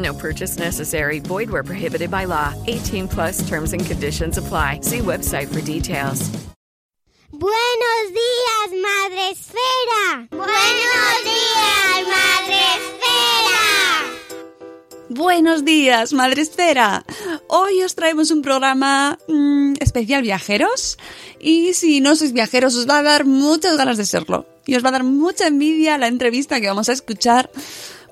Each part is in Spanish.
No purchase necessary. Void where prohibited by law. 18 plus terms and conditions apply. See website for details. Buenos días, Madre Esfera. Buenos días, Madre Esfera. Buenos días, Madre Esfera. Hoy os traemos un programa mm, especial viajeros y si no sois viajeros os va a dar muchas ganas de serlo y os va a dar mucha envidia la entrevista que vamos a escuchar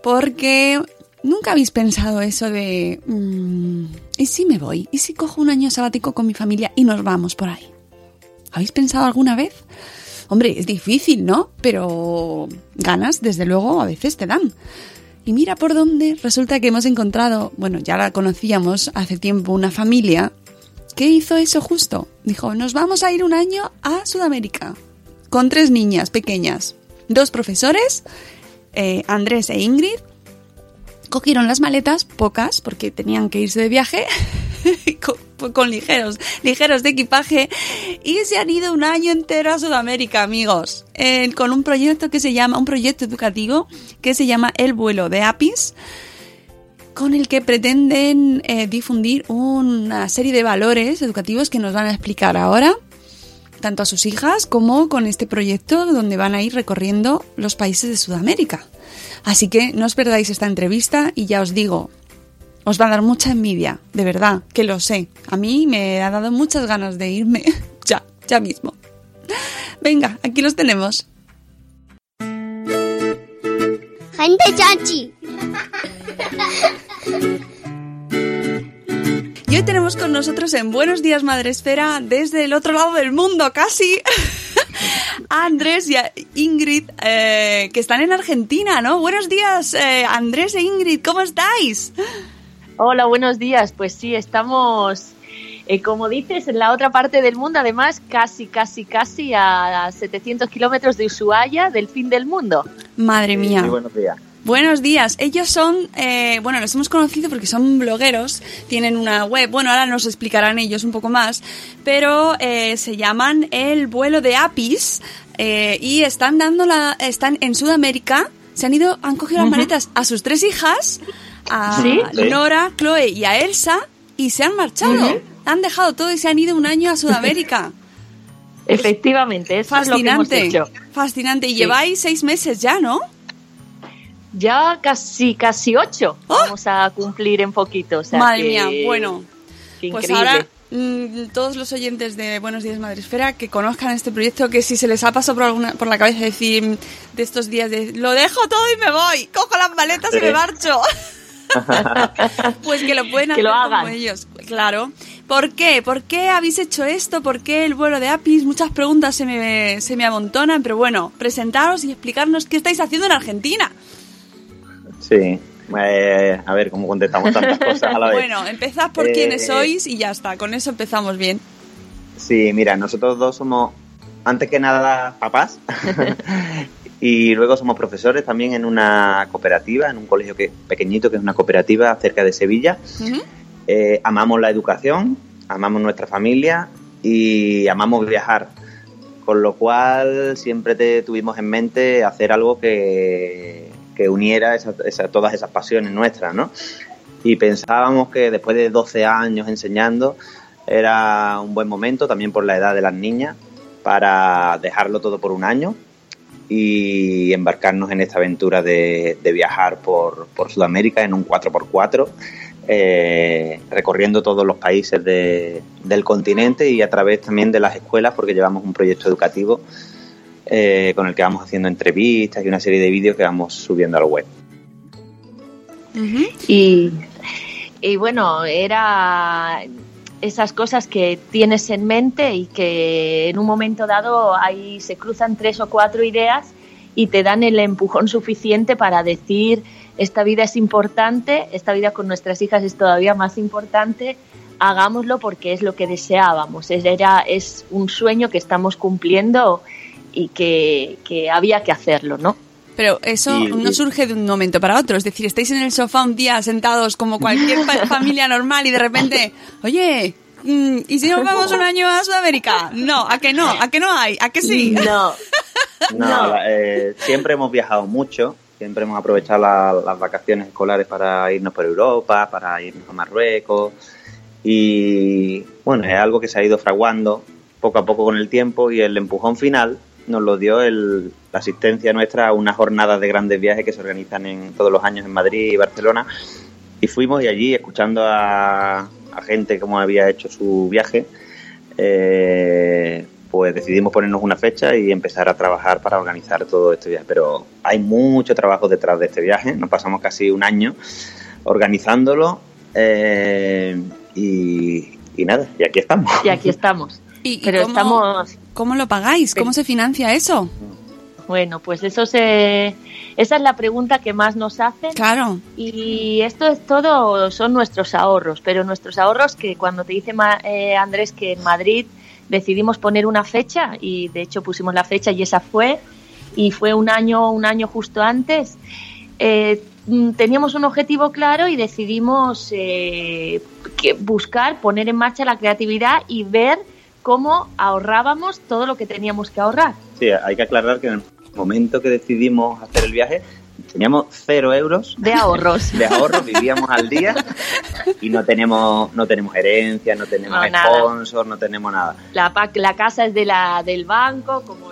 porque nunca habéis pensado eso de mm, ¿y si me voy? ¿y si cojo un año sabático con mi familia y nos vamos por ahí? ¿Habéis pensado alguna vez? Hombre, es difícil, ¿no? Pero ganas, desde luego, a veces te dan. Y mira por dónde resulta que hemos encontrado, bueno, ya la conocíamos hace tiempo, una familia que hizo eso justo. Dijo, nos vamos a ir un año a Sudamérica, con tres niñas pequeñas, dos profesores, eh, Andrés e Ingrid, cogieron las maletas, pocas, porque tenían que irse de viaje, con, con ligeros, ligeros de equipaje, y se han ido un año entero a Sudamérica, amigos, con un proyecto que se llama, un proyecto educativo que se llama El vuelo de Apis, con el que pretenden eh, difundir una serie de valores educativos que nos van a explicar ahora, tanto a sus hijas como con este proyecto donde van a ir recorriendo los países de Sudamérica. Así que no os perdáis esta entrevista y ya os digo, os va a dar mucha envidia, de verdad, que lo sé. A mí me ha dado muchas ganas de irme ya, ya mismo. Venga, aquí los tenemos. Gente chachi. Y hoy tenemos con nosotros en Buenos Días Madre Esfera, desde el otro lado del mundo casi, a Andrés y a Ingrid, eh, que están en Argentina, ¿no? Buenos días, eh, Andrés e Ingrid, ¿cómo estáis? Hola, buenos días. Pues sí, estamos, eh, como dices, en la otra parte del mundo, además, casi, casi, casi a 700 kilómetros de Ushuaia, del fin del mundo. Madre mía. Muy buenos días. Buenos días. Ellos son, eh, bueno, los hemos conocido porque son blogueros, tienen una web, bueno, ahora nos explicarán ellos un poco más, pero eh, se llaman El vuelo de Apis eh, y están dando la, están en Sudamérica, se han ido, han cogido las maletas a sus tres hijas, a Sí. Nora, Chloe y a Elsa y se han marchado. Han dejado todo y se han ido un año a Sudamérica. Efectivamente, eso es lo que hemos Fascinante, hecho. fascinante. Y lleváis seis meses ya, ¿no? Ya casi, casi ocho ¡Oh! vamos a cumplir en poquito. o sea Madre que- mía, bueno. Pues increíble. ahora mm, todos los oyentes de Buenos Días Madresfera que conozcan este proyecto, que si se les ha pasado por, alguna, por la cabeza decir de estos días de lo dejo todo y me voy, cojo las maletas y me marcho. pues que lo pueden Que hacer lo como hagan. ellos, claro. ¿Por qué? ¿Por qué habéis hecho esto? ¿Por qué el vuelo de Apis? Muchas preguntas se me, se me amontonan, pero bueno, presentaros y explicarnos qué estáis haciendo en Argentina. Sí. Eh, a ver, ¿cómo contestamos tantas cosas a la vez? Bueno, empezad por Eh, quiénes sois y ya está, con eso empezamos bien. Sí, mira, nosotros dos somos, antes que nada, papás. y luego somos profesores también en una cooperativa, en un colegio que pequeñito, que es una cooperativa cerca de Sevilla. Eh, amamos la educación, amamos nuestra familia y amamos viajar. Con lo cual siempre te tuvimos en mente hacer algo que, que uniera todas esas pasiones nuestras, ¿no? Y pensábamos que después de 12 años enseñando era un buen momento, también por la edad de las niñas, para dejarlo todo por un año y embarcarnos en esta aventura de, viajar por, Sudamérica en un 4x4, eh, recorriendo todos los países de- del continente y a través también de las escuelas, porque llevamos un proyecto educativo eh, con el que vamos haciendo entrevistas y una serie de vídeos que vamos subiendo a la web. Y, y bueno, era esas cosas que tienes en mente y que en un momento dado ahí se cruzan tres o cuatro ideas y te dan el empujón suficiente para decir esta vida es importante, esta vida con nuestras hijas es todavía más importante, hagámoslo porque es lo que deseábamos, es, era, es un sueño que estamos cumpliendo y que, que había que hacerlo, ¿no? Pero eso Y- no surge de un momento para otro. Es decir, estáis en el sofá un día sentados como cualquier fa- familia normal y de repente, oye, mm, ¿y si nos vamos un año a Sudamérica? No, ¿a que no? ¿A que no hay? ¿A que sí? No, No, eh, siempre hemos viajado mucho, siempre hemos aprovechado la- las vacaciones escolares para irnos por Europa, para irnos a Marruecos y bueno, es algo que se ha ido fraguando poco a poco con el tiempo y el empujón final nos lo dio el- la asistencia nuestra a unas jornadas de grandes viajes que se organizan en todos los años en Madrid y Barcelona y fuimos y allí escuchando a, a gente cómo había hecho su viaje eh, pues decidimos ponernos una fecha y empezar a trabajar para organizar todo este viaje. Pero hay mucho trabajo detrás de este viaje. Nos pasamos casi un año organizándolo eh, y, y nada, y aquí estamos. y aquí estamos. ¿Y, y Pero cómo, estamos ¿Cómo lo pagáis? ¿Cómo se financia eso? Bueno, pues eso se, esa es la pregunta que más nos hacen Claro. y esto es todo, son nuestros ahorros, pero nuestros ahorros que cuando te dice eh, Andrés que en Madrid decidimos poner una fecha y de hecho pusimos la fecha y esa fue y fue un año, un año justo antes. eh, mm, teníamos un objetivo claro y decidimos eh, que buscar, poner en marcha la creatividad y ver cómo ahorrábamos todo lo que teníamos que ahorrar. Sí, hay que aclarar que en el momento que decidimos hacer el viaje teníamos cero euros De ahorros. de ahorro, vivíamos al día y no tenemos, no tenemos herencia, no tenemos No, nada. sponsors, no tenemos nada. La, la casa es de la, del banco, como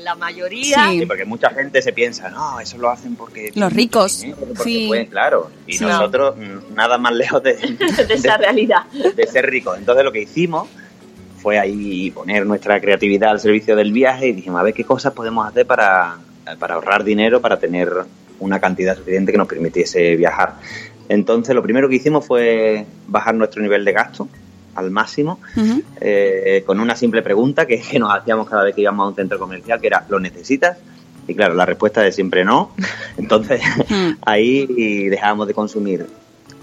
la mayoría. Sí. Sí, porque mucha gente se piensa, no, eso lo hacen porque... Los ricos, dinero, porque sí. pueden", claro. Y Sí. nosotros mm, nada más lejos de, de esa realidad. de ser ricos. Entonces lo que hicimos fue ahí poner nuestra creatividad al servicio del viaje y dijimos, a ver qué cosas podemos hacer para, para ahorrar dinero, para tener una cantidad suficiente que nos permitiese viajar. Entonces lo primero que hicimos fue bajar nuestro nivel de gasto al máximo eh, con una simple pregunta que, que nos hacíamos cada vez que íbamos a un centro comercial, que era, ¿lo necesitas? Y claro, la respuesta de siempre no. Entonces ahí dejábamos de consumir.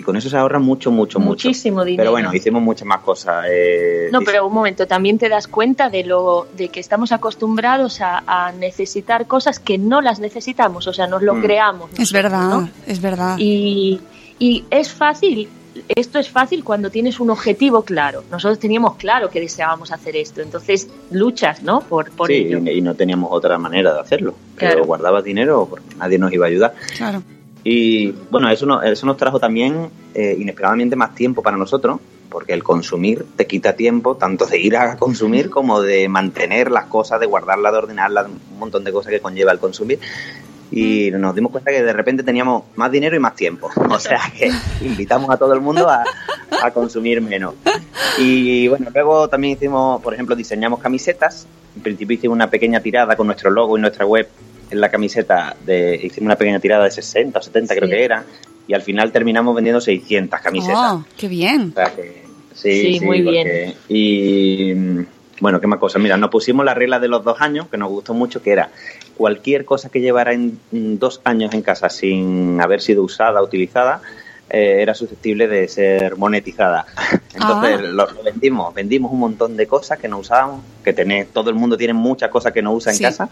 Con eso se ahorra mucho, mucho, mucho. Muchísimo dinero. Pero bueno, hicimos muchas más cosas. eh, No, pero un momento, también te das cuenta de lo de que estamos acostumbrados a, a necesitar cosas que no las necesitamos, o sea, nos lo Mm. creamos. Es verdad, ¿no? es verdad. Y, y es fácil, esto es fácil cuando tienes un objetivo claro. Nosotros teníamos claro que deseábamos hacer esto, entonces luchas, ¿no? Por, por sí, ello. y, y no teníamos otra manera de hacerlo. Pero Claro. guardabas dinero porque nadie nos iba a ayudar. Claro. Y bueno, eso, no- eso nos trajo también eh, inesperadamente más tiempo para nosotros, porque el consumir te quita tiempo tanto de ir a consumir como de mantener las cosas, de guardarlas, de ordenarlas, un montón de cosas que conlleva el consumir. Y nos dimos cuenta que de repente teníamos más dinero y más tiempo. O sea que invitamos a todo el mundo a, a consumir menos. Y bueno, luego también hicimos, por ejemplo, diseñamos camisetas. En principio hicimos una pequeña tirada con nuestro logo y nuestra web en la camiseta. De, hicimos una pequeña tirada de 60 o 70 creo que era. Y al final terminamos vendiendo 600 camisetas. Oh, qué bien. O sea que- sí, Sí, sí, muy porque- Y mm, bueno, qué más cosas. Mira, nos pusimos la regla de los dos años, que nos gustó mucho, que era cualquier cosa que llevara en mm, dos años en casa sin haber sido usada, utilizada, eh, era susceptible de ser monetizada. Entonces Ah. lo, lo vendimos, vendimos un montón de cosas que no usábamos, que tenés, todo el mundo tiene muchas cosas que no usa en Sí. casa.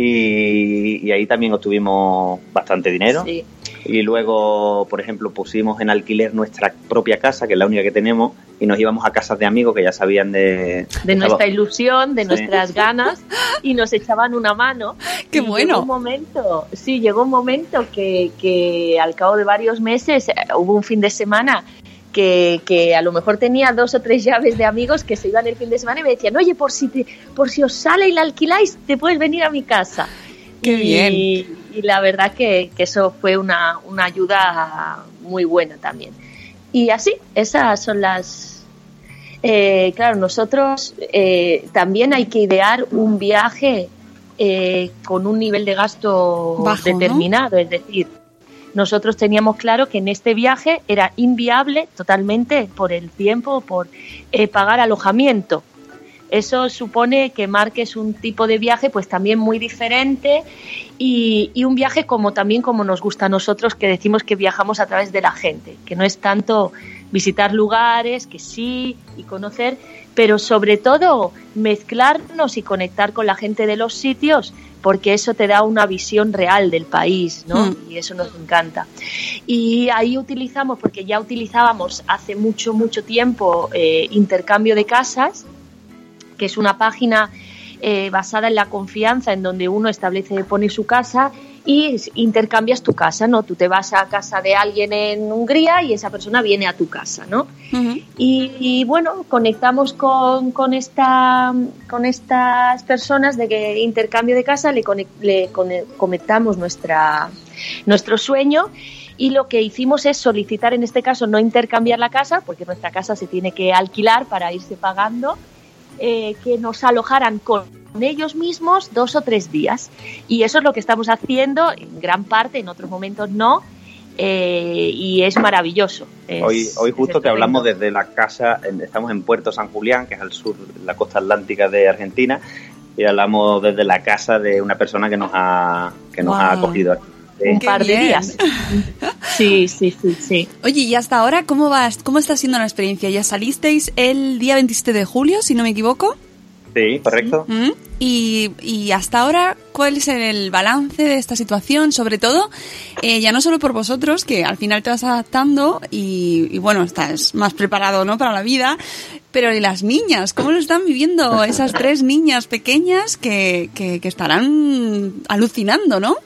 Y, y ahí también obtuvimos bastante dinero. Sí. y luego, por ejemplo, pusimos en alquiler nuestra propia casa, que es la única que tenemos, y nos íbamos a casas de amigos que ya sabían de... de nuestra ilusión, de nuestras ganas, y nos echaban una mano. ¡Qué Y bueno! Llegó un momento, sí, llegó un momento que, que al cabo de varios meses eh, hubo un fin de semana que, que a lo mejor tenía dos o tres llaves de amigos que se iban el fin de semana y me decían, oye, por si, te, por si os sale y la alquiláis, te puedes venir a mi casa. ¡Qué y, bien! Y la verdad que, que eso fue una, una ayuda muy buena también. Y así, esas son las... eh, claro, nosotros eh, también hay que idear un viaje eh, con un nivel de gasto Bajo, ¿no? determinado, es decir, nosotros teníamos claro que en este viaje era inviable totalmente por el tiempo, por eh, pagar alojamiento. Eso supone que marques un tipo de viaje pues también muy diferente y, y un viaje como también como nos gusta a nosotros que decimos que viajamos a través de la gente, que no es tanto visitar lugares, que sí, y conocer, pero sobre todo mezclarnos y conectar con la gente de los sitios, porque eso te da una visión real del país, ¿no? Mm. Y eso nos encanta. Y ahí utilizamos, porque ya utilizábamos hace mucho, mucho tiempo eh, intercambio de casas, que es una página eh, basada en la confianza, en donde uno establece, pone su casa y intercambias tu casa, ¿no? Tú te vas a casa de alguien en Hungría y esa persona viene a tu casa, ¿no? Ujú. Y, y, bueno, conectamos con, con, esta, con estas personas de que intercambio de casa, le, le cone- conectamos nuestra, nuestro sueño y lo que hicimos es solicitar, en este caso, no intercambiar la casa, porque nuestra casa se tiene que alquilar para irse pagando, eh, que nos alojaran con ellos mismos dos o tres días. Y eso es lo que estamos haciendo en gran parte, en otros momentos no, eh, y es maravilloso. Es- Hoy, hoy es justo que hablamos desde la casa, estamos en Puerto San Julián, que es al sur, de la costa atlántica de Argentina, y hablamos desde la casa de una persona que nos ha, que nos ha Guau. acogido aquí. un par de días. Sí, sí, sí, sí. Oye, y hasta ahora, ¿cómo, va, ¿cómo está siendo la experiencia? ¿Ya salisteis el día 27 de julio, si no me equivoco? Sí, correcto. ¿Mm? Y, y hasta ahora, ¿cuál es el balance de esta situación? Sobre todo, eh, ya no solo por vosotros, que al final te vas adaptando y, y bueno, estás más preparado ¿no? para la vida, pero y las niñas, ¿cómo lo están viviendo esas tres niñas pequeñas que, que, que estarán alucinando, ¿no?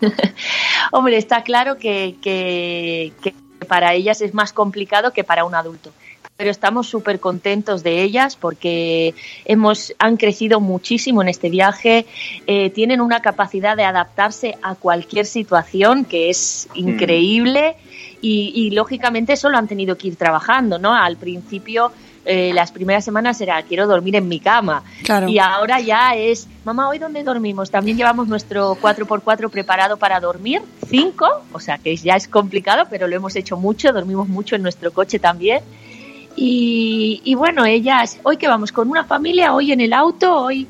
Hombre, está claro que, que- que para ellas es más complicado que para un adulto. Pero estamos súper contentos de ellas porque hemos, han crecido muchísimo en este viaje, eh, tienen una capacidad de adaptarse a cualquier situación que es increíble y, y, lógicamente eso lo han tenido que ir trabajando, ¿no? Al principio eh, las primeras semanas era quiero dormir en mi cama Claro. y ahora ya es mamá hoy dónde dormimos también llevamos nuestro 4x4 preparado para dormir cinco o sea que ya es complicado pero lo hemos hecho mucho dormimos mucho en nuestro coche también. Y, y bueno ellas hoy que vamos con una familia hoy en el auto hoy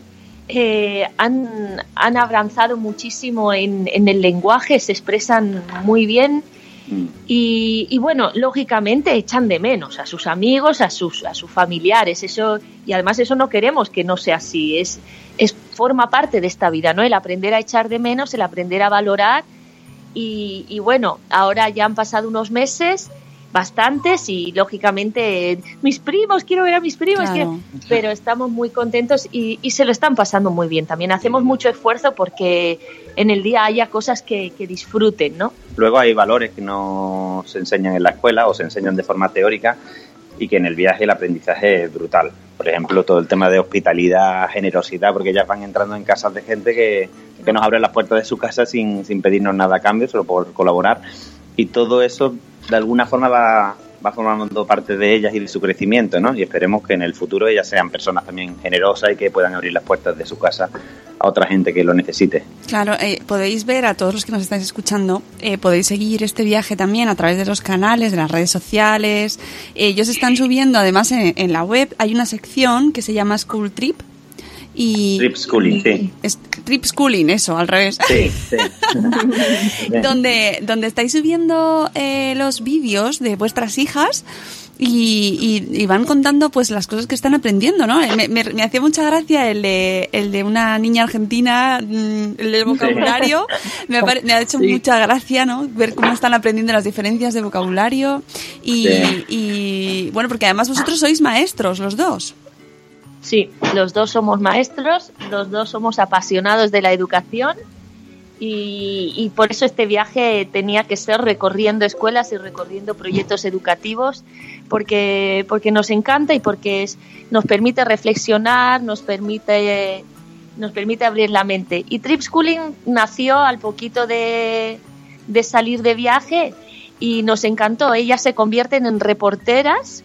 eh, han, han avanzado muchísimo en, en el lenguaje se expresan muy bien y, y, bueno, lógicamente echan de menos a sus amigos, a sus, a sus familiares, eso, y además eso no queremos que no sea así, es, es forma parte de esta vida, ¿no? El aprender a echar de menos, el aprender a valorar, y, y bueno, ahora ya han pasado unos meses, bastantes, y lógicamente mis primos, quiero ver a mis primos, Claro. quiero- pero estamos muy contentos y, y se lo están pasando muy bien. También hacemos mucho esfuerzo porque en el día haya cosas que, que disfruten, ¿no? Luego hay valores que no se enseñan en la escuela o se enseñan de forma teórica y que en el viaje el aprendizaje es brutal. Por ejemplo, todo el tema de hospitalidad, generosidad, porque ellas van entrando en casas de gente que, que nos abre las puertas de su casa sin, sin pedirnos nada a cambio, solo por colaborar. Y todo eso, de alguna forma, va, va formando parte de ellas y de su crecimiento, ¿no? Y esperemos que en el futuro ellas sean personas también generosas y que puedan abrir las puertas de su casa a otra gente que lo necesite. Claro, eh, podéis ver a todos los que nos estáis escuchando, eh, podéis seguir este viaje también a través de los canales, de las redes sociales. Ellos están subiendo, además en, en la web hay una sección que se llama School Trip. Y, Trip Schooling, sí. Trip Schooling, eso, al revés. Sí, sí. donde, donde estáis subiendo eh, los vídeos de vuestras hijas y, y, y van contando pues las cosas que están aprendiendo, ¿no? Me, me- me hacía mucha gracia el de, el de una niña argentina, mm, el del vocabulario. Me, ha me ha hecho mucha gracia, ¿no? Ver cómo están aprendiendo las diferencias de vocabulario. Y, Sí. y, bueno, porque además vosotros sois maestros, los dos. Sí, los dos somos maestros, los dos somos apasionados de la educación y, por eso este viaje tenía que ser recorriendo escuelas y recorriendo proyectos educativos porque, porque nos encanta y porque es- nos permite reflexionar, nos permite, nos permite abrir la mente. Y Trip Schooling nació al poquito de, de salir de viaje y nos encantó. Ellas se convierten en reporteras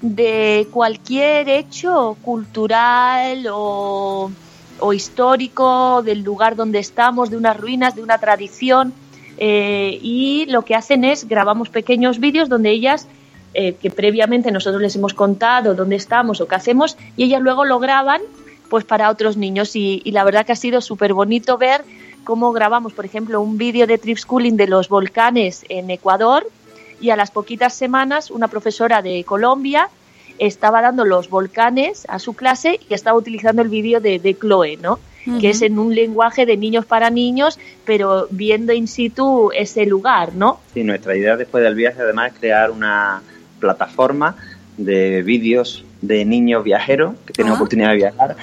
de cualquier hecho cultural o, o histórico del lugar donde estamos, de unas ruinas, de una tradición. eh, y lo que hacen es grabamos pequeños vídeos donde ellas, eh, que previamente nosotros les hemos contado dónde estamos o qué hacemos, y ellas luego lo graban pues para otros niños. Y, y la verdad que ha sido súper bonito ver cómo grabamos, por ejemplo, un vídeo de Trip Schooling de los volcanes en Ecuador y a las poquitas semanas una profesora de Colombia estaba dando los volcanes a su clase y estaba utilizando el vídeo de, de Chloe, ¿no? Que es en un lenguaje de niños para niños, pero viendo in situ ese lugar, ¿no? Sí, nuestra idea después del viaje además es crear una plataforma de vídeos de niños viajeros que tienen Ah. oportunidad de viajar,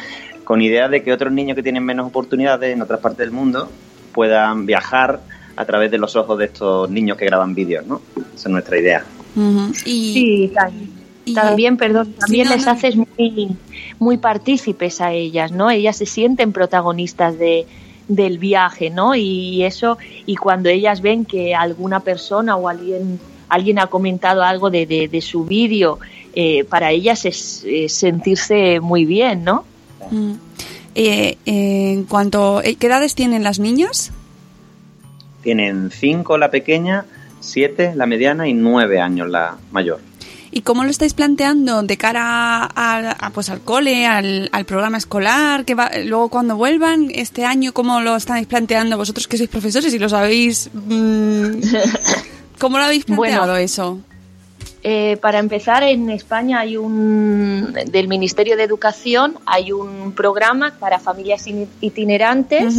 con idea de que otros niños que tienen menos oportunidades en otras partes del mundo puedan viajar a través de los ojos de estos niños que graban vídeos, ¿no? Esa es nuestra idea. Y, Sí, y- también, perdón, también no, les no. haces muy, muy partícipes a ellas, ¿no? Ellas se sienten protagonistas de, del viaje, ¿no? Y eso, y cuando ellas ven que alguna persona o alguien, alguien ha comentado algo de, de, de su vídeo, eh, para ellas es, es sentirse muy bien, ¿no? Mm. Eh, eh, en cuanto, eh, ¿qué edades tienen las niñas? Tienen cinco la pequeña, siete la mediana y nueve años la mayor. ¿Y cómo lo estáis planteando de cara a, a, pues al cole, al, al programa escolar? Que va, luego cuando vuelvan este año, ¿cómo lo estáis planteando vosotros que sois profesores y lo sabéis? mm, ¿Cómo lo habéis planteado Bueno, eso? Eh, para empezar, en España hay un del Ministerio de Educación hay un programa para familias in- itinerantes.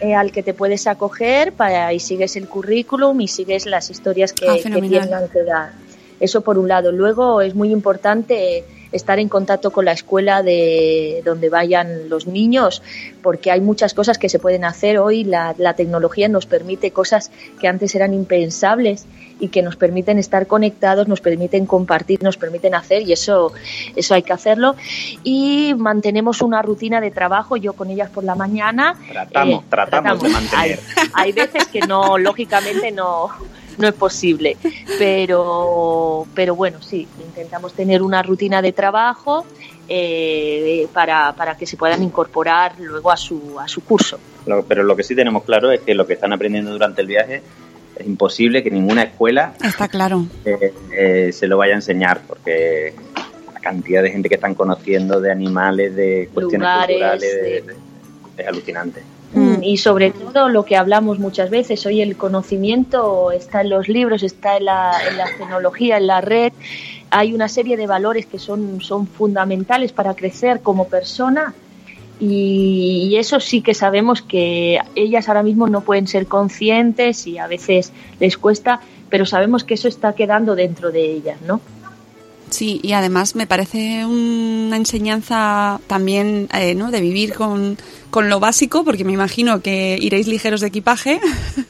Eh, al que te puedes acoger para y sigues el currículum y sigues las historias que, Ah, que tengan que dar. Eso por un lado. Luego es muy importante estar en contacto con la escuela de donde vayan los niños, porque hay muchas cosas que se pueden hacer hoy. La, la tecnología nos permite cosas que antes eran impensables y que nos permiten estar conectados, nos permiten compartir, nos permiten hacer y eso, eso hay que hacerlo. Y mantenemos una rutina de trabajo, yo con ellas por la mañana. Tratamos, eh, tratamos de mantener. Hay, hay veces que no, lógicamente no, no es posible, pero, pero bueno, sí, intentamos tener una rutina de trabajo eh, para, para que se puedan incorporar luego a su, a su curso. Lo- pero lo que sí tenemos claro es que lo que están aprendiendo durante el viaje es imposible que ninguna escuela Está claro. eh, eh, se lo vaya a enseñar porque la cantidad de gente que están conociendo de animales, de cuestiones Lugares, culturales, de- de- de- es alucinante. Mm, Y sobre todo lo que hablamos muchas veces, hoy el conocimiento está en los libros, está en la, en la tecnología, en la red. Hay una serie de valores que son, son fundamentales para crecer como persona y, y eso sí que sabemos que ellas ahora mismo no pueden ser conscientes y a veces les cuesta, pero sabemos que eso está quedando dentro de ellas, ¿no? Sí, y además me parece una enseñanza también eh, ¿no? de vivir con, con lo básico, porque me imagino que iréis ligeros de equipaje,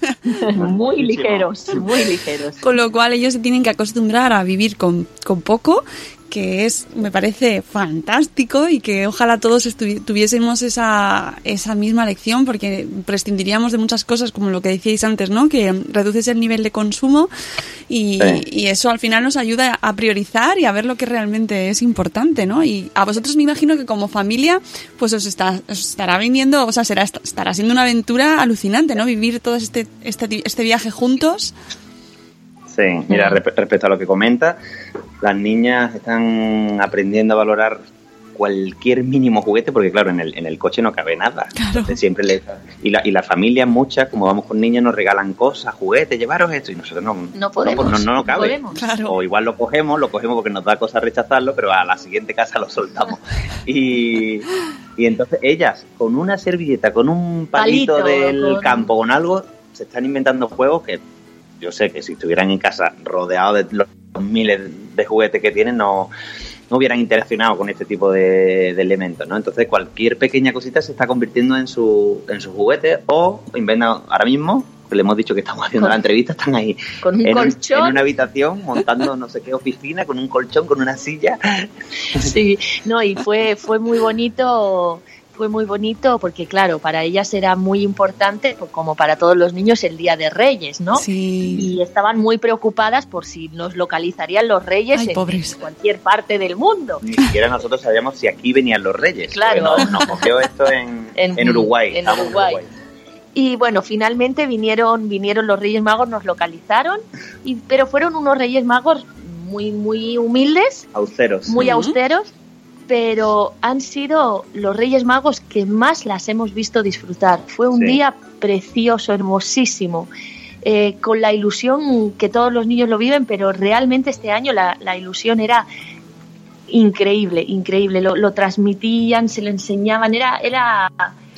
muy ligeros, muy ligeros. con lo cual ellos se tienen que acostumbrar a vivir con, con poco, que es, me parece fantástico y que ojalá todos tuviésemos esa, esa misma lección porque prescindiríamos de muchas cosas como lo que decíais antes, ¿no? Que reduces el nivel de consumo y, Sí. y eso al final nos ayuda a priorizar y a ver lo que realmente es importante, ¿no? Y a vosotros me imagino que como familia pues os, está, os estará viniendo, o sea, será, estará siendo una aventura alucinante, ¿no? Vivir todo este, este, este viaje juntos. Mira, respecto a lo que comenta, las niñas están aprendiendo a valorar cualquier mínimo juguete, porque claro, en el, en el coche no cabe nada. Entonces siempre le, y, la, y la familia, muchas, como vamos con niños, nos regalan cosas, juguetes, llevaros esto, y nosotros no, No podemos, no, no, no cabe. podemos. Claro. O igual lo cogemos, lo cogemos porque nos da cosa rechazarlo, pero a la siguiente casa lo soltamos. Y, y entonces ellas, con una servilleta, con un palito, Palito, del con- campo, con algo, se están inventando juegos que yo sé que si estuvieran en casa rodeados de los miles de juguetes que tienen, no, no hubieran interaccionado con este tipo de, de elementos, ¿no? Entonces cualquier pequeña cosita se está convirtiendo en su, en su juguete o inventan ahora mismo, le hemos dicho que estamos haciendo Con- la entrevista, están ahí Con un en, un- colchón. en una habitación montando no sé qué oficina con un colchón, con una silla. Sí, no, y fue, fue muy bonito, fue muy bonito porque claro, para ellas era muy importante, pues, como para todos los niños, el Día de Reyes, ¿no? Sí. Y estaban muy preocupadas por si nos localizarían los Reyes Ay, en, pobres. cualquier parte del mundo. Ni siquiera nosotros sabíamos si aquí venían los reyes. Claro. Nos, nos cogió esto en, En- en Uruguay. en Uruguay. Y bueno, finalmente vinieron, vinieron los Reyes Magos, nos localizaron, y, pero fueron unos Reyes Magos muy, muy humildes, Austeros. muy austeros, pero han sido los Reyes Magos que más las hemos visto disfrutar. Fue un Sí. día precioso, hermosísimo, eh, con la ilusión que todos los niños lo viven, pero realmente este año la, la ilusión era increíble, increíble. Lo, lo transmitían, se lo enseñaban, era, era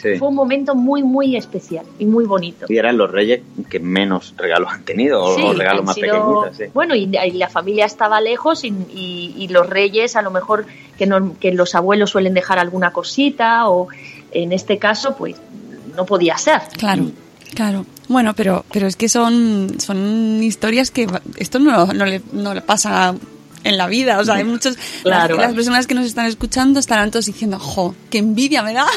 Sí. fue un momento muy, muy especial y muy bonito. Y eran los reyes que menos regalos han tenido, o Sí, los regalos más sido- pequeñitos. Sí. Bueno, y, y la familia estaba lejos y, y- y los reyes a lo mejor que, no- que los abuelos suelen dejar alguna cosita o en este caso pues no podía ser. Claro, claro. Bueno, pero, pero es que son, son historias que va- esto no, no, le, no le pasa en la vida. O sea, hay muchos. Claro. las, las personas que nos están escuchando estarán todos diciendo, ¡jo! ¡Qué envidia me da!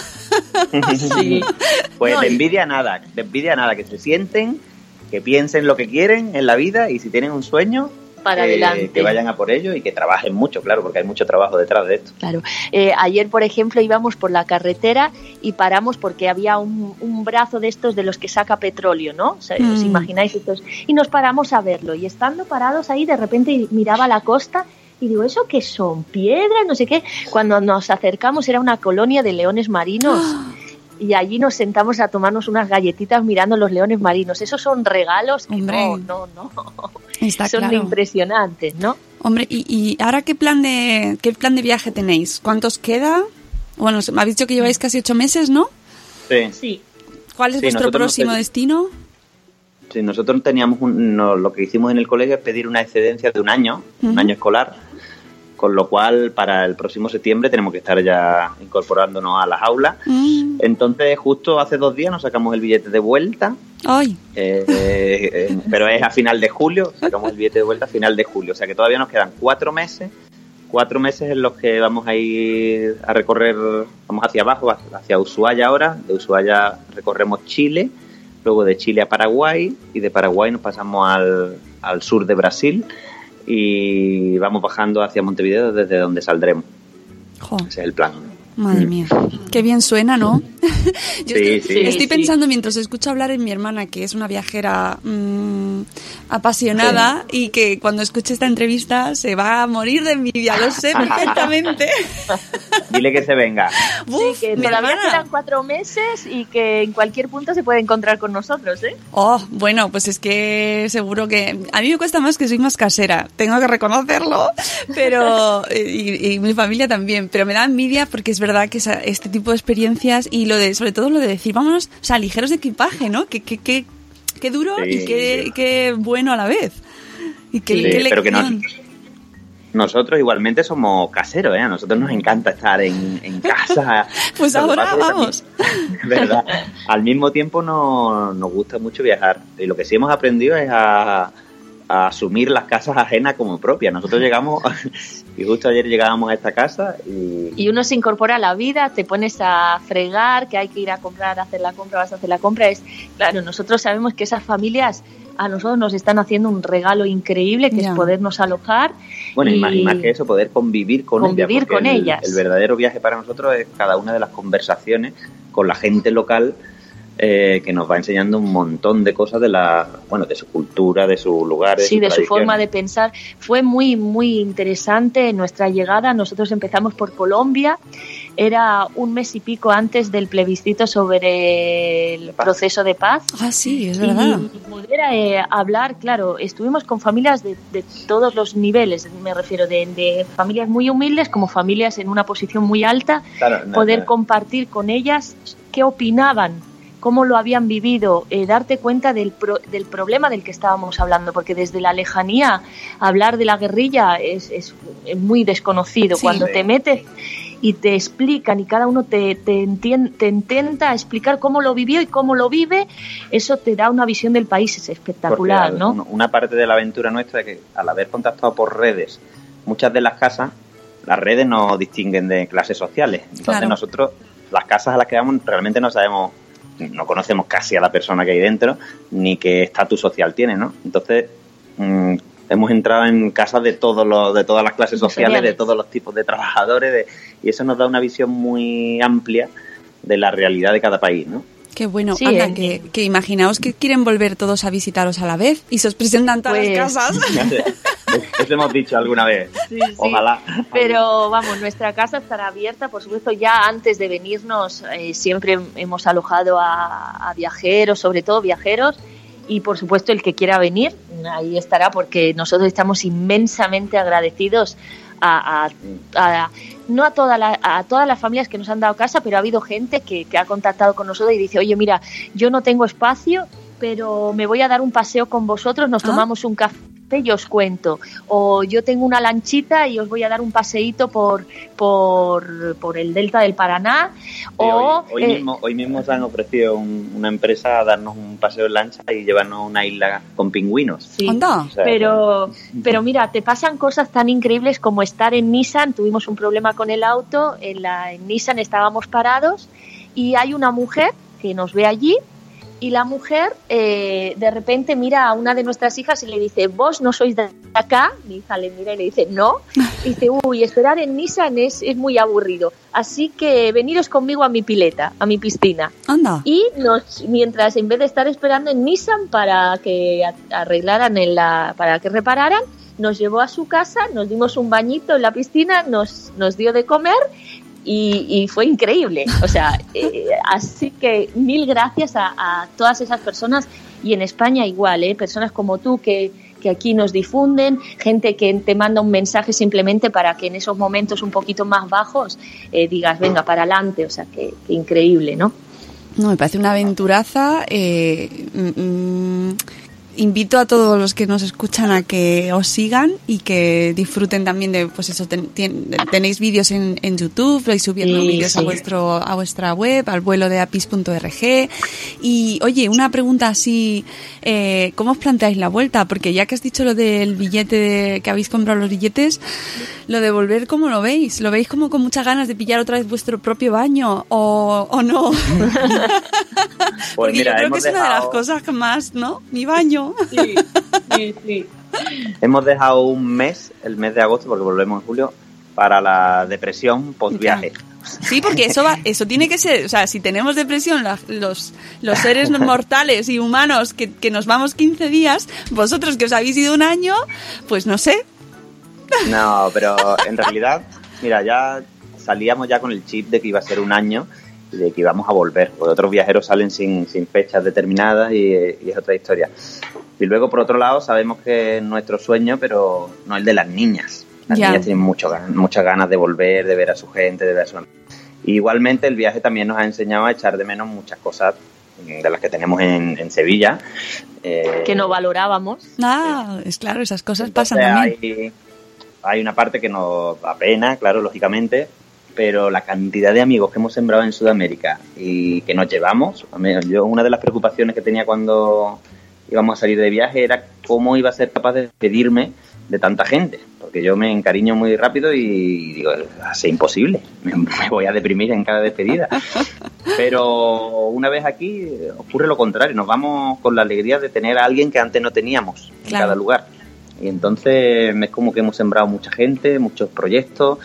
Sí. Pues No, de envidia nada, de envidia nada, que se sienten, que piensen lo que quieren en la vida y si tienen un sueño, Para eh, adelante. que vayan a por ello y que trabajen mucho, claro, porque hay mucho trabajo detrás de esto. Claro. Eh, ayer, por ejemplo, íbamos por la carretera y paramos porque había un, un brazo de estos de los que saca petróleo, ¿no? O sea, ¿Os Mm. imagináis estos? Y nos paramos a verlo. Y estando parados ahí, de repente miraba la costa y digo, ¿eso qué son? ¿Piedras? No sé qué. Cuando nos acercamos era una colonia de leones marinos. Y allí nos sentamos a tomarnos unas galletitas mirando los leones marinos. Esos son regalos que Hombre. no, no, no. Está son claro. impresionantes, ¿no? Hombre, ¿y, y ahora qué plan de qué plan de viaje tenéis? ¿Cuántos queda? Bueno, me habéis dicho que lleváis casi ocho meses, ¿no? Sí. Sí. ¿Cuál es Sí, vuestro próximo destino? Sí, nosotros teníamos un- no, lo que hicimos en el colegio es pedir una excedencia de un año, un año escolar, con lo cual para el próximo septiembre tenemos que estar ya incorporándonos a las aulas. Mm, Entonces, justo hace dos días nos sacamos el billete de vuelta, Ay, eh, eh, pero es a final de julio, sacamos el billete de vuelta a final de julio, o sea que todavía nos quedan cuatro meses, cuatro meses en los que vamos a ir a recorrer, vamos hacia abajo, hacia Ushuaia ahora, de Ushuaia recorremos Chile, luego de Chile a Paraguay y de Paraguay nos pasamos al, al sur de Brasil y vamos bajando hacia Montevideo desde donde saldremos, jo, ese es el plan. madre mía. Qué bien suena, ¿no? Yo Sí, estoy, sí. estoy pensando mientras escucho hablar en mi hermana, que es una viajera mm, apasionada y que cuando escuche esta entrevista se va a morir de envidia, lo sé perfectamente. Dile que se venga. Uf, sí, que todavía quedan cuatro meses y que en cualquier punto se puede encontrar con nosotros, ¿eh? Oh, bueno, pues es que seguro que a mí me cuesta más que soy más casera, tengo que reconocerlo, pero y, y mi familia también, pero me da envidia porque es verdad que esa- este tipo de experiencias y lo de sobre todo lo de decir, vámonos, o sea, ligeros de equipaje, ¿no? Que qué qué qué duro y qué, qué bueno a la vez. Y qué, Sí, qué pero que no- lección. Nosotros igualmente somos caseros, ¿eh? A nosotros nos encanta estar en, en casa. Pues ahora vamos. también- ¿Verdad? Al mismo tiempo no, nos gusta mucho viajar. Y lo que sí hemos aprendido es a, a asumir las casas ajenas como propias. Nosotros llegamos, y justo ayer llegábamos a esta casa y... Y uno se incorpora a la vida, te pones a fregar, que hay que ir a comprar, a hacer la compra, vas a hacer la compra. Es claro, nosotros sabemos que esas familias a nosotros nos están haciendo un regalo increíble, que es podernos alojar. Bueno, y, más, y y- más que eso, poder convivir con Convivir ellas. con el, ellas. El verdadero viaje para nosotros es cada una de las conversaciones con la gente local eh, que nos va enseñando un montón de cosas de la, bueno, de su cultura, de su lugar. sí, de su forma de pensar. Fue muy, muy interesante nuestra llegada. Nosotros empezamos por Colombia. Era un mes y pico antes del plebiscito sobre el proceso de paz. Ah, sí, es verdad. Y poder eh, hablar, claro, estuvimos con familias de, de, todos los niveles, me refiero, de, de, familias muy humildes como familias en una posición muy alta, claro, no, poder no. compartir con ellas qué opinaban cómo lo habían vivido, eh, darte cuenta del, pro, del, problema del que estábamos hablando, porque desde la lejanía hablar de la guerrilla es, es, es muy desconocido. Sí, Cuando sí. te metes y te explican y cada uno te, te, entien, te, intenta explicar cómo lo vivió y cómo lo vive, eso te da una visión del país es espectacular, porque ¿no? Una parte de la aventura nuestra es que al haber contactado por redes, muchas de las casas, las redes no distinguen de clases sociales. Entonces claro. nosotros, las casas a las que vamos, realmente no sabemos no conocemos casi a la persona que hay dentro, ni qué estatus social tiene, ¿no? Entonces, mmm, hemos entrado en casas de todos los, de todas las clases sociales, de todos los tipos de trabajadores, de, y eso nos da una visión muy amplia de la realidad de cada país, ¿no? Qué bueno, sí, Anda, eh, que, que, imaginaos que quieren volver todos a visitaros a la vez y se os presentan todas pues... las casas. Eso hemos dicho alguna vez. Sí, Ojalá. Pero vamos, nuestra casa estará abierta, por supuesto, ya antes de venirnos eh, siempre hemos alojado a, a, viajeros, sobre todo viajeros, y por supuesto el que quiera venir, ahí estará porque nosotros estamos inmensamente agradecidos a, a, a, no a, toda la, a todas las familias que nos han dado casa, pero ha habido gente que, que ha contactado con nosotros y dice, oye, mira, yo no tengo espacio, pero me voy a dar un paseo con vosotros, nos ¿Ah? tomamos un café y os cuento. O yo tengo una lanchita y os voy a dar un paseíto por, por, por el delta del Paraná. Sí, o, hoy, hoy, eh, mismo, hoy mismo se han ofrecido un, una empresa a darnos un paseo en lancha y llevarnos a una isla con pingüinos. Sí, o sea, pero, pero mira, te pasan cosas tan increíbles como estar en Nissan. Tuvimos un problema con el auto, en, la, en Nissan estábamos parados y hay una mujer que nos ve allí y la mujer eh, de repente mira a una de nuestras hijas y le dice, vos no sois de acá, mi hija le mira y le dice, no, y dice, uy, esperar en Nissan es, es muy aburrido, así que veniros conmigo a mi pileta, a mi piscina. Anda. Y nos, mientras en vez de estar esperando en Nissan para que arreglaran, en la, para que repararan, nos llevó a su casa, nos dimos un bañito en la piscina, nos, nos dio de comer y, fue increíble. O sea, eh, así que mil gracias a, todas esas personas y en España igual, ¿eh? personas como tú que, que aquí nos difunden, gente que te manda un mensaje simplemente para que en esos momentos un poquito más bajos eh, digas, venga, para adelante. O sea, que, increíble, ¿no? No, me parece una aventuraza. Eh, mm, invito a todos los que nos escuchan a que os sigan y que disfruten también de, pues eso, ten, ten, tenéis vídeos en, en, YouTube, vais subiendo sí, vídeos sí. a vuestro a vuestra web, al vuelo de apis.org. Y oye, una pregunta así, eh, ¿cómo os planteáis la vuelta? Porque ya que has dicho lo del billete, de, que habéis comprado los billetes, lo de volver, ¿cómo lo veis? ¿Lo veis como con muchas ganas de pillar otra vez vuestro propio baño o, o no? pues Porque mira, yo creo que es dejado... una de las cosas que más, ¿no? Mi baño. Sí, sí, sí. Hemos dejado un mes, el mes de agosto, porque volvemos en julio, para la depresión post viaje. Sí, porque eso va, eso tiene que ser, o sea, si tenemos depresión la, los, los seres mortales y humanos que, que, nos vamos 15 días, vosotros que os habéis ido un año, pues no sé. No, pero en realidad, mira, ya salíamos ya con el chip de que iba a ser un año de que íbamos a volver, porque otros viajeros salen sin, sin fechas determinadas y, y es otra historia. Y luego, por otro lado, sabemos que es nuestro sueño, pero no el de las niñas. Las ya. niñas tienen mucho, muchas ganas de volver, de ver a su gente, de ver a su... Igualmente, el viaje también nos ha enseñado a echar de menos muchas cosas de las que tenemos en, en Sevilla. Eh, que no valorábamos. Ah, es claro, esas cosas pasan también. Hay, hay una parte que nos da pena, claro, lógicamente, pero la cantidad de amigos que hemos sembrado en Sudamérica y que nos llevamos, yo una de las preocupaciones que tenía cuando íbamos a salir de viaje era cómo iba a ser capaz de despedirme de tanta gente, porque yo me encariño muy rápido y digo, es imposible, me, me voy a deprimir en cada despedida. Pero una vez aquí ocurre lo contrario, nos vamos con la alegría de tener a alguien que antes no teníamos en claro. cada lugar. Y entonces es como que hemos sembrado mucha gente, muchos proyectos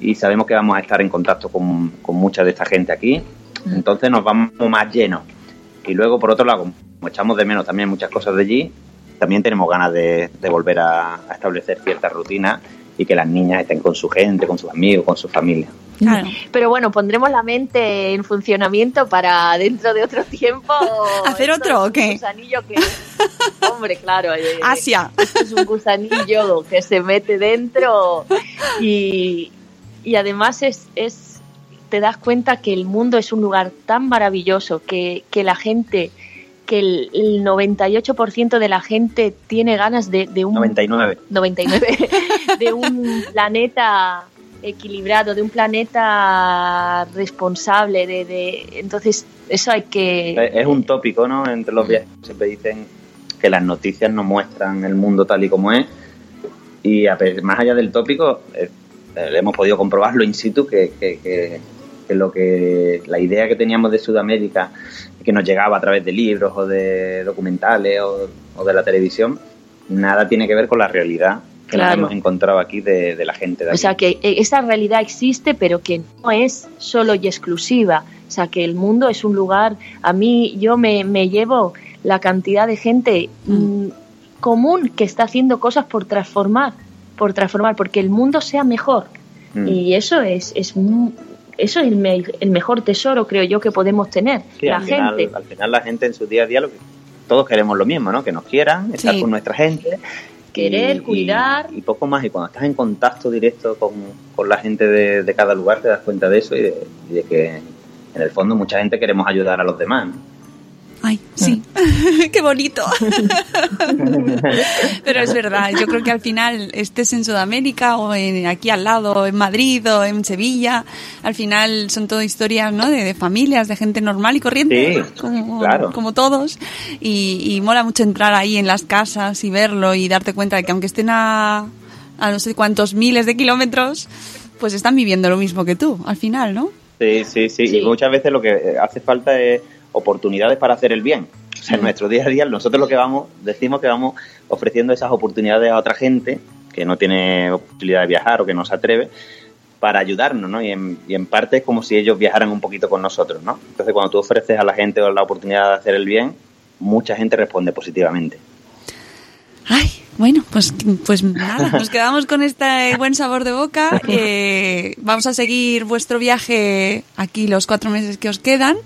y sabemos que vamos a estar en contacto con, con mucha de esta gente aquí. Entonces nos vamos más llenos. Y luego, por otro lado, como echamos de menos también muchas cosas de allí, también tenemos ganas de, de volver a, a establecer ciertas rutinas y que las niñas estén con su gente, con sus amigos, con su familia. Claro. Pero bueno, pondremos la mente en funcionamiento para dentro de otro tiempo. ¿Hacer Esto otro o qué? gusanillo que, hombre, claro. eh, Asia. esto es un gusanillo que se mete dentro y, y además es, es, te das cuenta que el mundo es un lugar tan maravilloso que, que la gente, que el, el 98% de la gente tiene ganas de, de un 99. 99 de un planeta equilibrado, de un planeta responsable, de, de entonces eso hay que Es un tópico, ¿no? Entre los viajes siempre dicen que las noticias no muestran el mundo tal y como es. Y a más allá del tópico, eh, hemos podido comprobarlo in situ que, que- que- que lo que la idea que teníamos de Sudamérica, que nos llegaba a través de libros o de documentales o, o de la televisión, nada tiene que ver con la realidad que nos hemos encontrado aquí de, de la gente de o aquí. sea que eh, esa realidad existe pero que no es solo y exclusiva. O sea que el mundo es un lugar. A mí yo me, me llevo la cantidad de gente mm, común que está haciendo cosas por transformar por transformar porque el mundo sea mejor Mm. y eso es, es eso es el, me- el mejor tesoro creo yo que podemos tener Sí, la al, final, gente al final la gente en su día a día lo que todos queremos lo mismo, ¿no? Que nos quieran, estar Sí. con nuestra gente. Querer, cuidar. Y, poco más. Y cuando estás en contacto directo con, con la gente de, de cada lugar te das cuenta de eso y de, y de que en el fondo mucha gente queremos ayudar a los demás. ¿no? Ay, sí. Qué bonito. Pero es verdad, yo creo que al final estés en Sudamérica o en, aquí al lado, en Madrid o en Sevilla, al final son todo historias ¿no? de, de familias, de gente normal y corriente, Sí, como, claro. como todos. Y, y mola mucho entrar ahí en las casas y verlo y darte cuenta de que aunque estén a, a no sé cuántos miles de kilómetros, pues están viviendo lo mismo que tú, al final, ¿no? Sí, sí, sí, Sí. Y muchas veces lo que hace falta es oportunidades para hacer el bien. O sea, en nuestro día a día, nosotros lo que vamos, decimos que vamos ofreciendo esas oportunidades a otra gente que no tiene posibilidad de viajar o que no se atreve para ayudarnos, ¿no? Y en, y en parte es como si ellos viajaran un poquito con nosotros, ¿no? Entonces, cuando tú ofreces a la gente la oportunidad de hacer el bien, mucha gente responde positivamente. Ay, bueno, pues, pues nada, nos quedamos con este buen sabor de boca. Eh, vamos a seguir vuestro viaje aquí los cuatro meses que os quedan.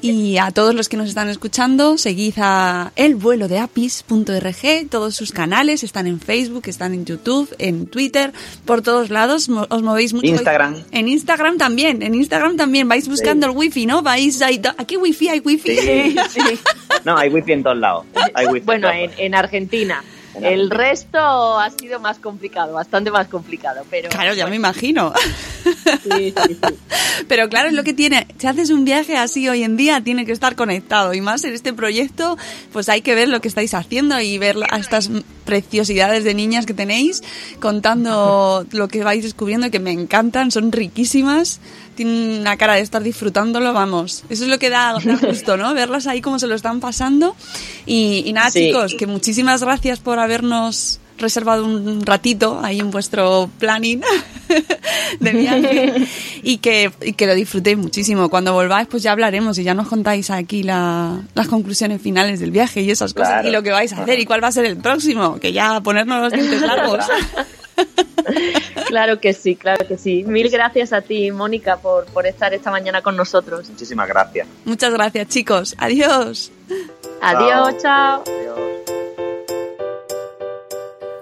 Y a todos los que nos están escuchando, seguid a elvuelodeapis.org. Todos sus canales están en Facebook, están en YouTube, en Twitter, por todos lados. Os movéis mucho. Instagram. En Instagram también, en Instagram también. Vais buscando el wifi, ¿no? Vais ahí. Aquí wifi, hay wifi. Sí. No, hay wifi en todos lados. Hay wifi bueno en, Argentina En el resto ha sido más complicado bastante más complicado pero Claro, ya me imagino. sí, sí, sí. Pero claro, es lo que tiene. Si haces un viaje así hoy en día, tiene que estar conectado. Y más en este proyecto, pues hay que ver lo que estáis haciendo y ver a estas preciosidades de niñas que tenéis, contando lo que vais descubriendo y que me encantan, son riquísimas. Tienen una cara de estar disfrutándolo, vamos. Eso es lo que da, da gusto, ¿no? Verlas ahí como se lo están pasando. Y, y nada, Sí. chicos, que muchísimas gracias por habernos reservado un ratito ahí en vuestro planning de viaje y que, y que lo disfrutéis muchísimo. Cuando volváis, pues ya hablaremos y ya nos contáis aquí la- las conclusiones finales del viaje y esas cosas Claro. y lo que vais a hacer y cuál va a ser el próximo, que ya ponernos los dientes largos. claro que sí claro que sí mil gracias a ti Mónica por por estar esta mañana con nosotros Muchísimas gracias. Muchas gracias, chicos. Adiós. adiós chao.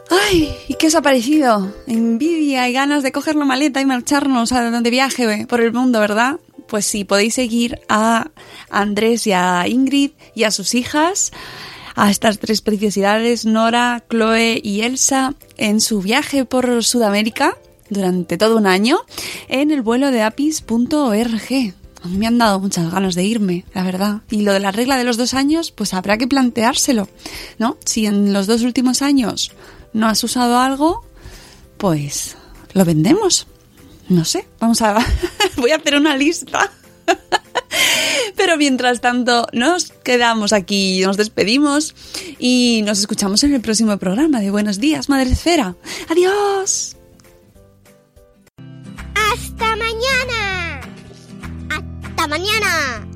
Ay, ¿y qué os ha parecido? Envidia y ganas de coger la maleta y marcharnos a de viaje por el mundo, ¿verdad? Pues sí, podéis seguir a Andrés y a Ingrid y a sus hijas, a estas tres preciosidades, Nora, Chloe y Elsa, en su viaje por Sudamérica durante todo un año en el vuelo de apis.org. Me han dado muchas ganas de irme, la verdad. Y lo de la regla de los dos años, pues habrá que planteárselo, ¿no? Si en los dos últimos años no has usado algo, pues lo vendemos. No sé, vamos a... Voy a hacer una lista. Mientras tanto, nos quedamos aquí, nos despedimos y nos escuchamos en el próximo programa de Buenos Días, Madre Esfera. ¡Adiós! ¡Hasta mañana! ¡Hasta mañana!